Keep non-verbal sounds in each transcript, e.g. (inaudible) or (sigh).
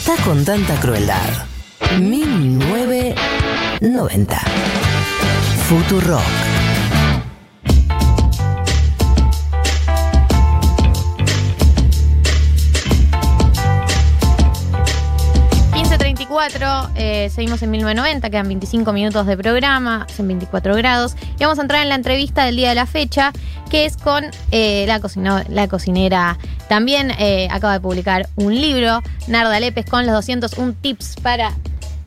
está con tanta crueldad. 1990. Futurock. 15.34, eh, seguimos en 1990, quedan 25 minutos de programa, son 24 grados. Y vamos a entrar en la entrevista del día de la fecha, que es con eh, la, cocinera. También eh, acaba de publicar un libro, Narda Lepes, con los 201 tips para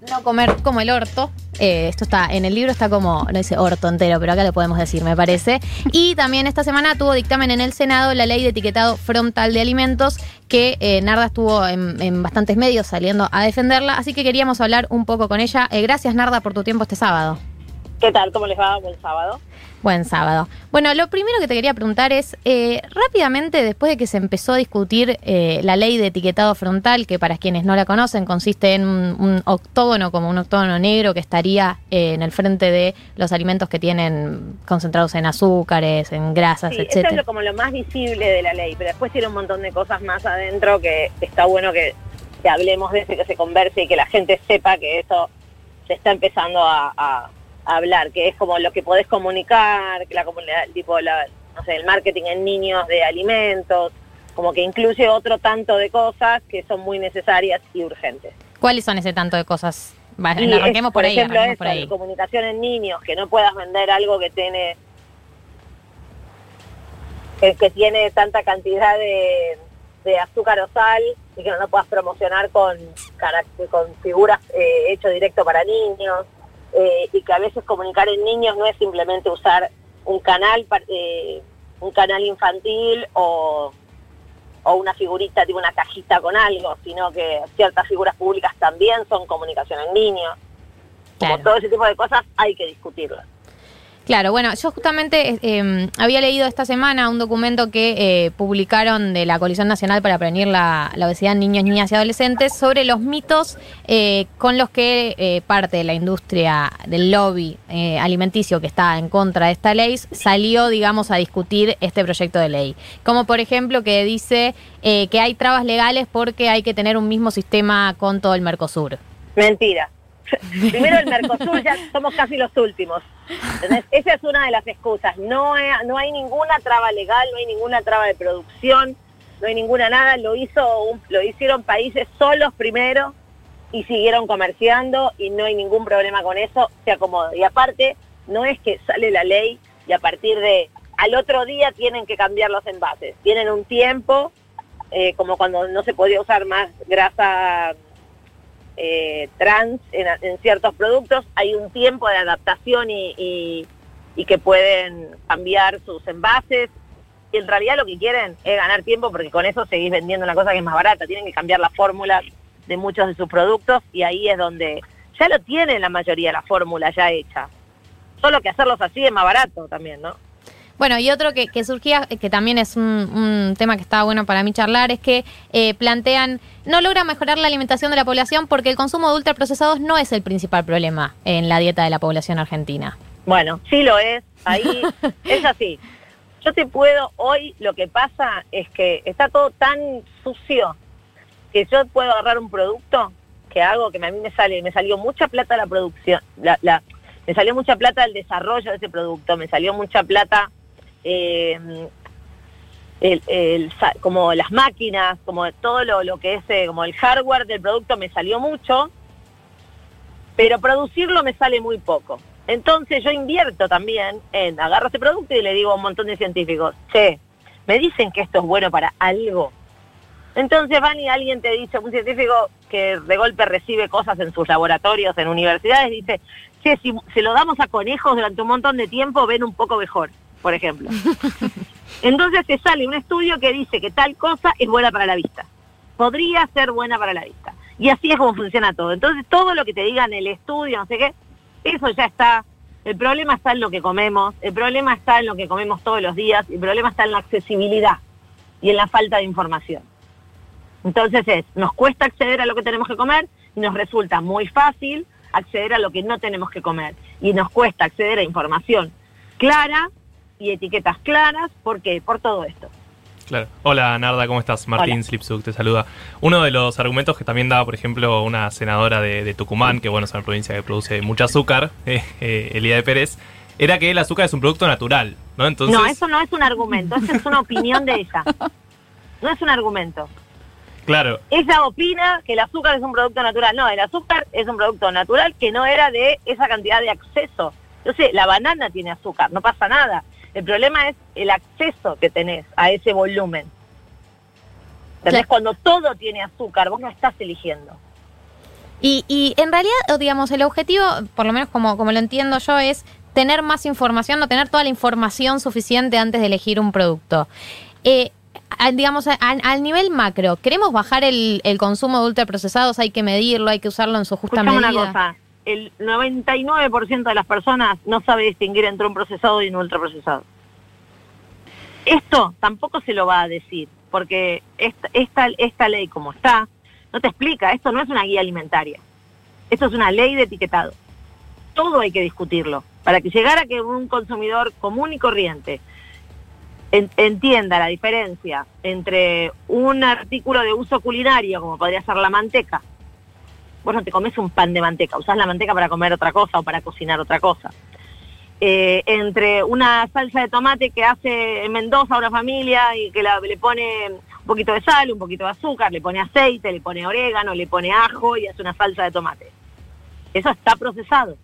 no comer como el orto. Eh, esto está en el libro, está como, no dice orto entero, pero acá lo podemos decir, me parece. Y también esta semana tuvo dictamen en el Senado la ley de etiquetado frontal de alimentos, que Narda estuvo en, bastantes medios saliendo a defenderla, así que queríamos hablar un poco con ella. Gracias, Narda, por tu tiempo este sábado. ¿Qué tal? ¿Cómo les va? Buen sábado. Buen sábado. Bueno, lo primero que te quería preguntar es, eh, rápidamente, después de que se empezó a discutir eh, la ley de etiquetado frontal, que para quienes no la conocen consiste en un, un octógono, como un octógono negro que estaría eh, en el frente de los alimentos que tienen concentrados en azúcares, en grasas, Sí, eso es lo, como lo más visible de la ley, pero después tiene un montón de cosas más adentro que está bueno que, que hablemos de eso, y que se converse y que la gente sepa que eso se está empezando a hablar, que es como lo que podés comunicar, que la comunidad, tipo la, no sé, el marketing en niños de alimentos, como que incluye otro tanto de cosas que son muy necesarias y urgentes. ¿Cuáles son ese tanto de cosas? Y arranquemos es, por, ahí, ejemplo, arranquemos eso, por ahí. comunicación en niños, que no puedas vender algo que tiene que, que tiene tanta cantidad de, de azúcar o sal y que no lo puedas promocionar con, con figuras eh, hecho directo para niños eh, y que a veces comunicar en niños no es simplemente usar un canal eh, un canal infantil o o una figurita, tipo una cajita con algo, sino que ciertas figuras públicas también son comunicación en niños. Como Claro. todo ese tipo de cosas hay que discutirlas. Claro, bueno, yo justamente eh, eh, había leído esta semana un documento que eh, publicaron de la Coalición Nacional para Prevenir la, la Obesidad en Niños, Niñas y Adolescentes sobre los mitos eh, con los que eh, parte de la industria del lobby eh, alimenticio que está en contra de esta ley salió, digamos, a discutir este proyecto de ley. Como por ejemplo que dice eh, que hay trabas legales porque hay que tener un mismo sistema con todo el Mercosur. Mentira. (laughs) Primero el Mercosur, ya somos casi los últimos. Esa es una de las excusas. No hay, no hay ninguna traba legal, no hay ninguna traba de producción, no hay ninguna nada. Lo hizo lo hicieron países solos primero y siguieron comerciando y no hay ningún problema con eso, se acomoda. Y aparte, no es que sale la ley y a partir de al otro día tienen que cambiar los envases. Tienen un tiempo, eh, como cuando no se podía usar más grasa eh, trans en, ciertos productos, hay un tiempo de adaptación y- y que pueden cambiar sus envases. Y en realidad lo que quieren es ganar tiempo porque con eso seguís vendiendo una cosa que es más barata. Tienen que cambiar la fórmula de muchos de sus productos y ahí es donde ya lo tienen la mayoría la fórmula ya hecha. Solo que hacerlos así es más barato también, ¿no? Bueno, y otro que, que surgía, eh, que también es un, un tema que estaba bueno para mí charlar, es que eh, plantean, no logra mejorar la alimentación de la población porque el consumo de ultraprocesados no es el principal problema en la dieta de la población argentina. Bueno, sí lo es, ahí (laughs) es así. Yo te puedo, hoy lo que pasa es que está todo tan sucio que yo puedo agarrar un producto que hago, que a mí me sale, me salió mucha plata la producción, la, la- me salió mucha plata el desarrollo de ese producto, me salió mucha plata sa- como las máquinas, como todo lo, lo que es eh, como el hardware del producto me salió mucho, pero producirlo me sale muy poco. Entonces yo invierto también en agarro ese producto y le digo a un montón de científicos, che, me dicen que esto es bueno para algo. Entonces van y alguien te dice, un científico que de golpe recibe cosas en sus laboratorios, en universidades, dice, che, si se lo damos a conejos durante un montón de tiempo, ven un poco mejor, por ejemplo. (laughs) Entonces te sale un estudio que dice que tal cosa es buena para la vista. Podría ser buena para la vista. Y así es como funciona todo. Entonces todo lo que te digan el estudio, no sé qué, eso ya está. El problema está en lo que comemos, el problema está en lo que comemos todos los días, el problema está en la accesibilidad y en la falta de información. Entonces es, nos cuesta acceder a lo que tenemos que comer y nos resulta muy fácil acceder a lo que no tenemos que comer. Y nos cuesta acceder a información clara y etiquetas claras. ¿Por qué? Por todo esto. Claro. Hola Narda, ¿cómo estás? Martín Hola. Slipsuk te saluda. Uno de los argumentos que también daba, por ejemplo, una senadora de, de Tucumán, que bueno, es una provincia que produce mucho azúcar, (laughs) eh, eh, Elida de Pérez, era que el azúcar es un producto natural, ¿no? Entonces, No, eso no es un argumento, eso es una opinión de ella. No es un argumento. claro, Ella opina que el azúcar es un producto natural. No, el azúcar es un producto natural que no era de esa cantidad de acceso. Entonces, la banana tiene azúcar, no pasa nada. El problema es el acceso que tenés a ese volumen. Claro. Cuando todo tiene azúcar, vos no estás eligiendo. Y, y en realidad, digamos, el objetivo, por lo menos como, como lo entiendo yo, es tener más información, no tener toda la información suficiente antes de elegir un producto. Eh, digamos, a- a- al nivel macro, ¿queremos bajar el, el consumo de ultraprocesados? ¿Hay que medirlo? ¿Hay que usarlo en su justa Escuchame medida? una cosa, el 99% de las personas no sabe distinguir entre un procesado y un ultraprocesado. Esto tampoco se lo va a decir, porque esta, esta, esta ley como está, no te explica, esto no es una guía alimentaria, esto es una ley de etiquetado. Todo hay que discutirlo, para que llegara que un consumidor común y corriente en- entienda la diferencia entre un artículo de uso culinario, como podría ser la manteca, vos no te comes un pan de manteca, usás la manteca para comer otra cosa o para cocinar otra cosa. Eh, entre una salsa de tomate que hace en Mendoza una familia y que le pone un poquito de sal, un poquito de azúcar, le pone aceite, le pone orégano, le pone ajo y hace una salsa de tomate. Eso está procesado.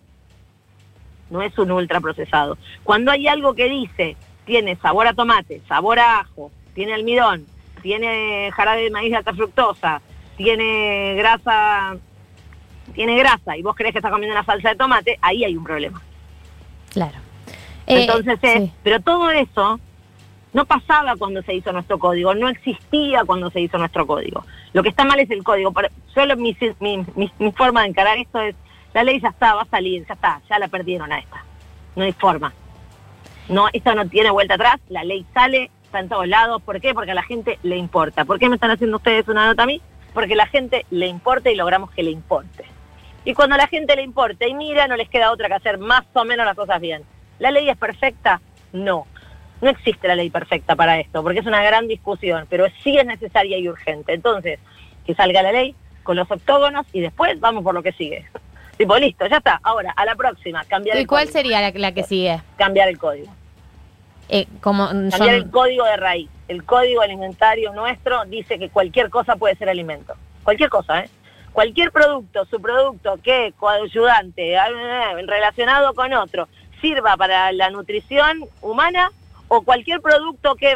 No es un ultra procesado. Cuando hay algo que dice, tiene sabor a tomate, sabor a ajo, tiene almidón, tiene jarabe de maíz de alta fructosa, tiene grasa tiene grasa y vos crees que estás comiendo una salsa de tomate, ahí hay un problema. Claro. Eh, Entonces, es- sí. pero todo eso no pasaba cuando se hizo nuestro código, no existía cuando se hizo nuestro código. Lo que está mal es el código. Solo mi, mi, mi- mi forma de encarar esto es, la ley ya está, va a salir, ya está, ya la perdieron a esta. No hay forma. No, esto no tiene vuelta atrás, la ley sale, está en todos lados. ¿Por qué? Porque a la gente le importa. ¿Por qué me están haciendo ustedes una nota a mí? Porque a la gente le importa y logramos que le importe. Y cuando a la gente le importa y mira, no les queda otra que hacer más o menos las cosas bien. ¿La ley es perfecta? No. No existe la ley perfecta para esto, porque es una gran discusión, pero sí es necesaria y urgente. Entonces, que salga la ley con los octógonos y después vamos por lo que sigue. (laughs) Tipo, listo, ya está. Ahora, a la próxima, cambiar ¿Y el cuál código. sería la, la que sigue? Cambiar el código. Eh, como Cambiar son- el código de raíz. El código alimentario nuestro dice que cualquier cosa puede ser alimento. Cualquier cosa, ¿eh? Cualquier producto, su producto que coayudante, eh, relacionado con otro, sirva para la nutrición humana o cualquier producto que,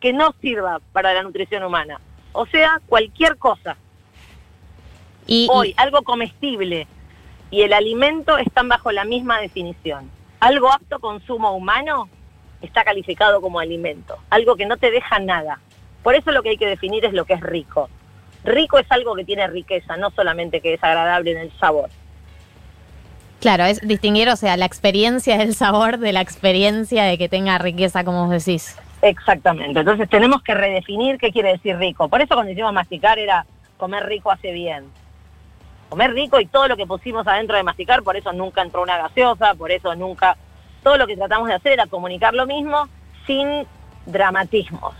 que no sirva para la nutrición humana. O sea, cualquier cosa. y, Hoy, algo comestible y el alimento están bajo la misma definición. Algo apto consumo humano está calificado como alimento, algo que no te deja nada. Por eso lo que hay que definir es lo que es rico. Rico es algo que tiene riqueza, no solamente que es agradable en el sabor. Claro, es distinguir, o sea, la experiencia del sabor de la experiencia de que tenga riqueza, como vos decís. Exactamente. Entonces tenemos que redefinir qué quiere decir rico. Por eso cuando hicimos masticar era comer rico hace bien. Comer rico y todo lo que pusimos adentro de masticar, por eso nunca entró una gaseosa, por eso nunca... Todo lo que tratamos de hacer era comunicar lo mismo sin dramatismos,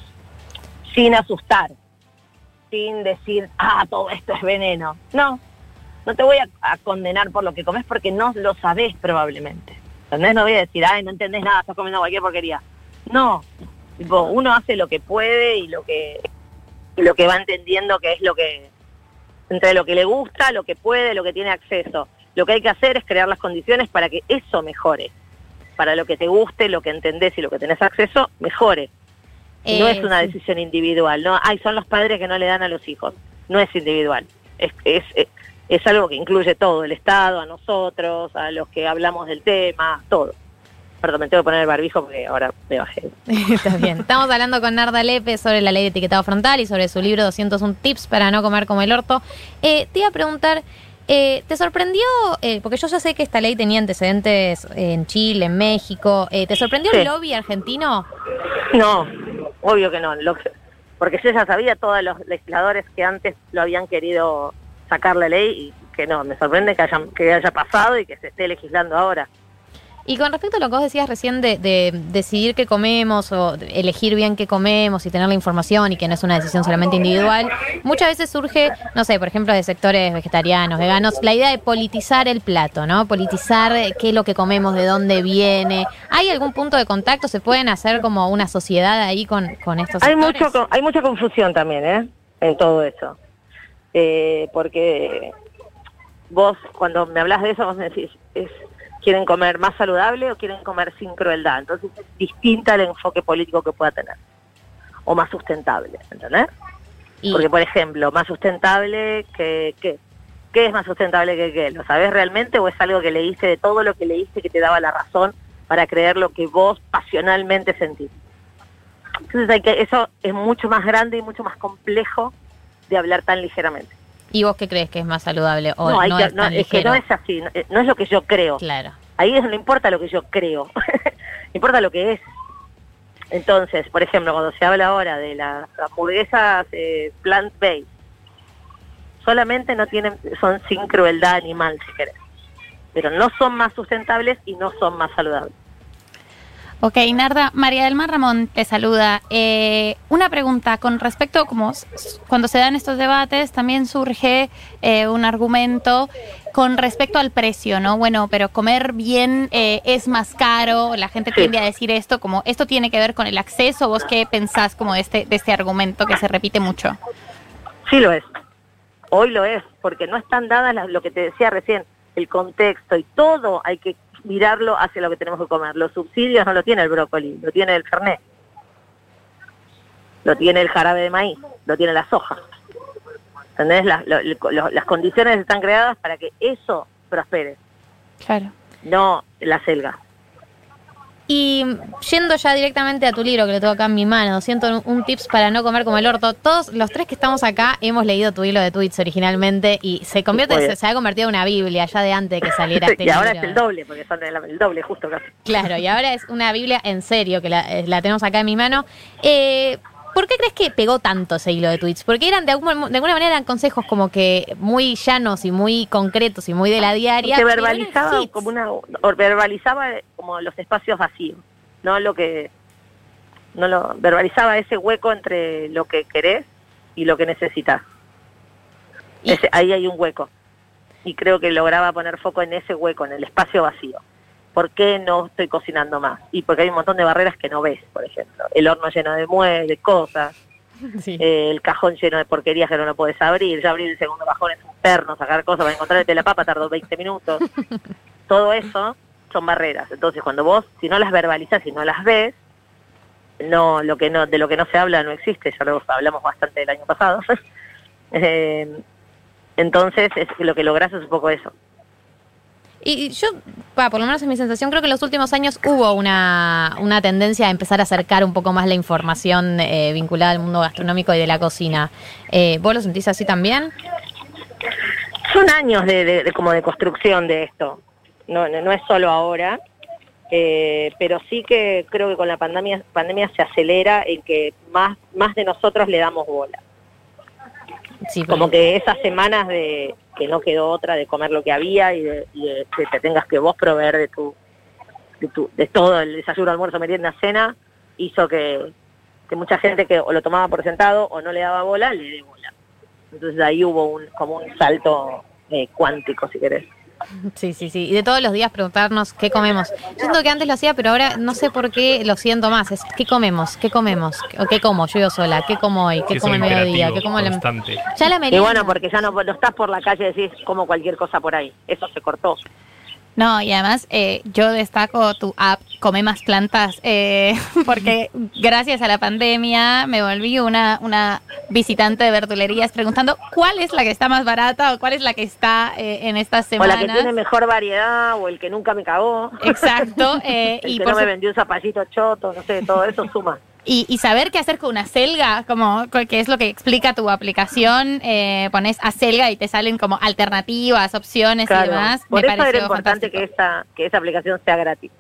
sin asustar, decir, ah, todo esto es veneno. No, no te voy a, condenar por lo que comes porque no lo sabés probablemente. ¿Entendés? No voy a decir, ay, no entendés nada, estás comiendo cualquier porquería. No, tipo, uno hace lo que puede y lo que lo que va entendiendo que es lo que entre lo que le gusta, lo que puede, lo que tiene acceso. Lo que hay que hacer es crear las condiciones para que eso mejore. Para lo que te guste, lo que entendés y lo que tenés acceso, mejore. No Eh, es una sí. decisión individual, no, ay, son los padres que no le dan a los hijos. No es individual. Es, es, es, es algo que incluye todo, el Estado, a nosotros, a los que hablamos del tema, todo. Perdón, me tengo que poner el barbijo porque ahora me bajé. (laughs) Está bien. Estamos hablando con Narda Lepe sobre la ley de etiquetado frontal y sobre su libro 201 tips para no comer como el orto. Eh, te iba a preguntar, eh, ¿te sorprendió, eh, porque yo ya sé que esta ley tenía antecedentes en Chile, en México, eh, ¿te sorprendió Sí. el lobby argentino? No, obvio que no. Lo que- porque yo ya sabía todos los legisladores que antes lo habían querido sacar la ley y que no, me sorprende que, hayan, que haya pasado y que se esté legislando ahora. Y con respecto a lo que vos decías recién de, de decidir qué comemos o elegir bien qué comemos y tener la información y que no es una decisión solamente individual, muchas veces surge, no sé, por ejemplo, de sectores vegetarianos, veganos, la idea de politizar el plato, ¿no? Politizar eh, qué es lo que comemos, de dónde viene. ¿Hay algún punto de contacto? ¿Se pueden hacer como una sociedad ahí con, con estos Hay, sectores? mucho, hay mucha confusión también, ¿eh? En todo eso. Eh, porque vos, cuando me hablas de eso, vos me decís, es, ¿quieren comer más saludable o quieren comer sin crueldad? Entonces es distinta el enfoque político que pueda tener. O más sustentable, ¿entendés? Y- Porque, por ejemplo, más sustentable que... que ¿Qué es más sustentable que qué? ¿Lo sabés realmente o es algo que leíste de todo lo que leíste que te daba la razón para creer lo que vos pasionalmente sentís? Entonces hay que, eso es mucho más grande y mucho más complejo de hablar tan ligeramente. ¿Y vos qué crees que es más saludable o no, no, que- es no, tan es que no es así, no, eh, no es lo que yo creo. Claro. Ahí es- no importa lo que yo creo, (laughs) importa lo que es. Entonces, por ejemplo, cuando se habla ahora de las hamburguesas eh, plant-based, solamente no tienen, son sin crueldad animal, si querés. Pero no son más sustentables y no son más saludables. Ok, Narda, María del Mar Ramón te saluda. Eh, una pregunta con respecto, como cuando se dan estos debates, también surge eh, un argumento con respecto al precio, ¿no? Bueno, pero comer bien eh, es más caro, la gente Sí. tiende a decir esto, como esto tiene que ver con el acceso, ¿vos qué pensás como de este, de este argumento que se repite mucho? Sí lo es. Hoy lo es, porque no están dadas las- lo que te decía recién, el contexto y todo hay que mirarlo hacia lo que tenemos que comer. Los subsidios no lo tiene el brócoli, lo tiene el fernet. Lo tiene el jarabe de maíz, lo tiene la soja. ¿Entendés? Las, lo- lo- las condiciones están creadas para que eso prospere, Claro. no la selga. Y yendo ya directamente a tu libro que lo tengo acá en mi mano, siento un tips para no comer como el orto. Todos los tres que estamos acá hemos leído tu hilo de tweets originalmente y se convierte, se, ha convertido en una Biblia ya de antes de que saliera (laughs) este y ahora libro. es el doble, porque son el, el doble justo casi. Claro, y ahora es una Biblia en serio que la, eh, la tenemos acá en mi mano. Eh, ¿Por qué crees que pegó tanto ese hilo de tweets? Porque eran de, algún- de alguna manera eran consejos como que muy llanos y muy concretos y muy de la diaria. eran verbalizaba como una verbalizaba como los espacios vacíos no lo que no lo verbalizaba ese hueco entre lo que querés y lo que necesitas Ese- ahí hay un hueco y creo que lograba poner foco en ese hueco en el espacio vacío ¿Por qué no estoy cocinando más? Y porque hay un montón de barreras que no ves, por ejemplo. El horno lleno de muebles, cosas, (laughs) Sí. eh, el cajón lleno de porquerías que no lo puedes abrir, ya abrir el segundo cajón es un perno, sacar cosas para encontrarte la papa tardó 20 minutos. (laughs) Todo eso son barreras. Entonces, cuando vos, si no las verbalizas, si no las ves, no, lo que no, de lo que no se habla no existe, ya lo hablamos bastante el año pasado. (laughs) Eh, entonces, es, lo que lográs es un poco eso. Y yo, va, por lo menos en mi sensación, creo que en los últimos años hubo una, una tendencia a empezar a acercar un poco más la información eh, vinculada al mundo gastronómico y de la cocina. Eh, ¿Vos lo sentís así también? Son años de, de- de como de construcción de esto. No, no, no es solo ahora, eh, pero sí que creo que con la pandemia, pandemia se acelera en que más, más de nosotros le damos bola. Sí, Como que esas semanas de que no quedó otra de comer lo que había y de, y de que te tengas que vos proveer de tu, de tu, de todo el desayuno, almuerzo, merienda, cena, hizo que, que mucha gente que o lo tomaba por sentado o no le daba bola, le dé bola. Entonces ahí hubo un, como un salto eh, cuántico, si querés. Sí, sí, sí. Y de todos los días preguntarnos qué comemos. Yo siento que antes lo hacía, pero ahora no sé por qué lo siento más. Es qué comemos, qué comemos, o qué como, yo vivo sola, qué como hoy, qué como el mediodía, imperativo qué como la... constante. Ya la Y merienda. bueno, porque ya no, no estás por la calle y decís como cualquier cosa por ahí. Eso se cortó. No, y además eh, yo destaco tu app Come Más Plantas, eh, (laughs) porque gracias a la pandemia me volví una, una visitante de verdulerías preguntando cuál es la que está más barata o cuál es la que está eh, en estas O semanas. la que tiene mejor variedad, o el que nunca me cagó. Exacto, eh, (laughs) El y, que por no me vendió un zapallito choto, no sé, todo eso suma. Y, y saber qué hacer con una selga, como co- que es lo que explica tu aplicación, eh, pones a selga y te salen como alternativas, opciones y demás. Por me eso era importante fantástico. que esta, que esa aplicación sea gratis.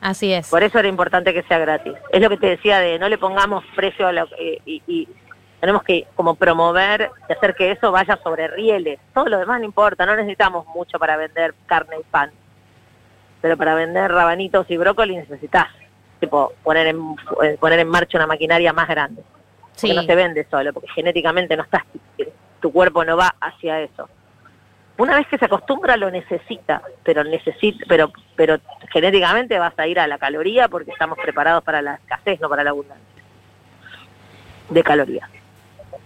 Así es. Por eso era importante que sea gratis. Es lo que te decía de no le pongamos precio a lo eh, y, y tenemos que como promover y hacer que eso vaya sobre rieles. Todo lo demás no importa, no necesitamos mucho para vender carne y pan. pero para vender rabanitos y brócoli necesitas tipo poner en eh, poner en marcha una maquinaria más grande. Porque Sí. no se vende solo, porque genéticamente no estás, tu cuerpo no va hacia eso. Una vez que se acostumbra lo necesita, pero necesita, pero, pero genéticamente vas a ir a la caloría porque estamos preparados para la escasez, no para la abundancia de calorías.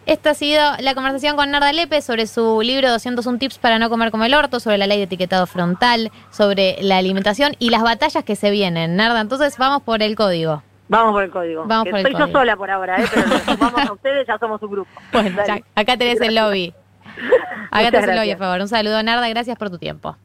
Esta ha sido la conversación con Narda Lepe sobre su libro 201 tips para no comer como el orto, sobre la ley de etiquetado frontal, sobre la alimentación y las batallas que se vienen. Narda, entonces vamos por el código. Vamos por el código. Vamos Que por el soy código. yo sola por ahora, ¿eh? pero nos sumamos a ustedes, ya somos un grupo. Bueno, ya, acá tenés el lobby. (laughs) Acá Muchas tenés el lobby, por favor. Un saludo, Narda, gracias por tu tiempo.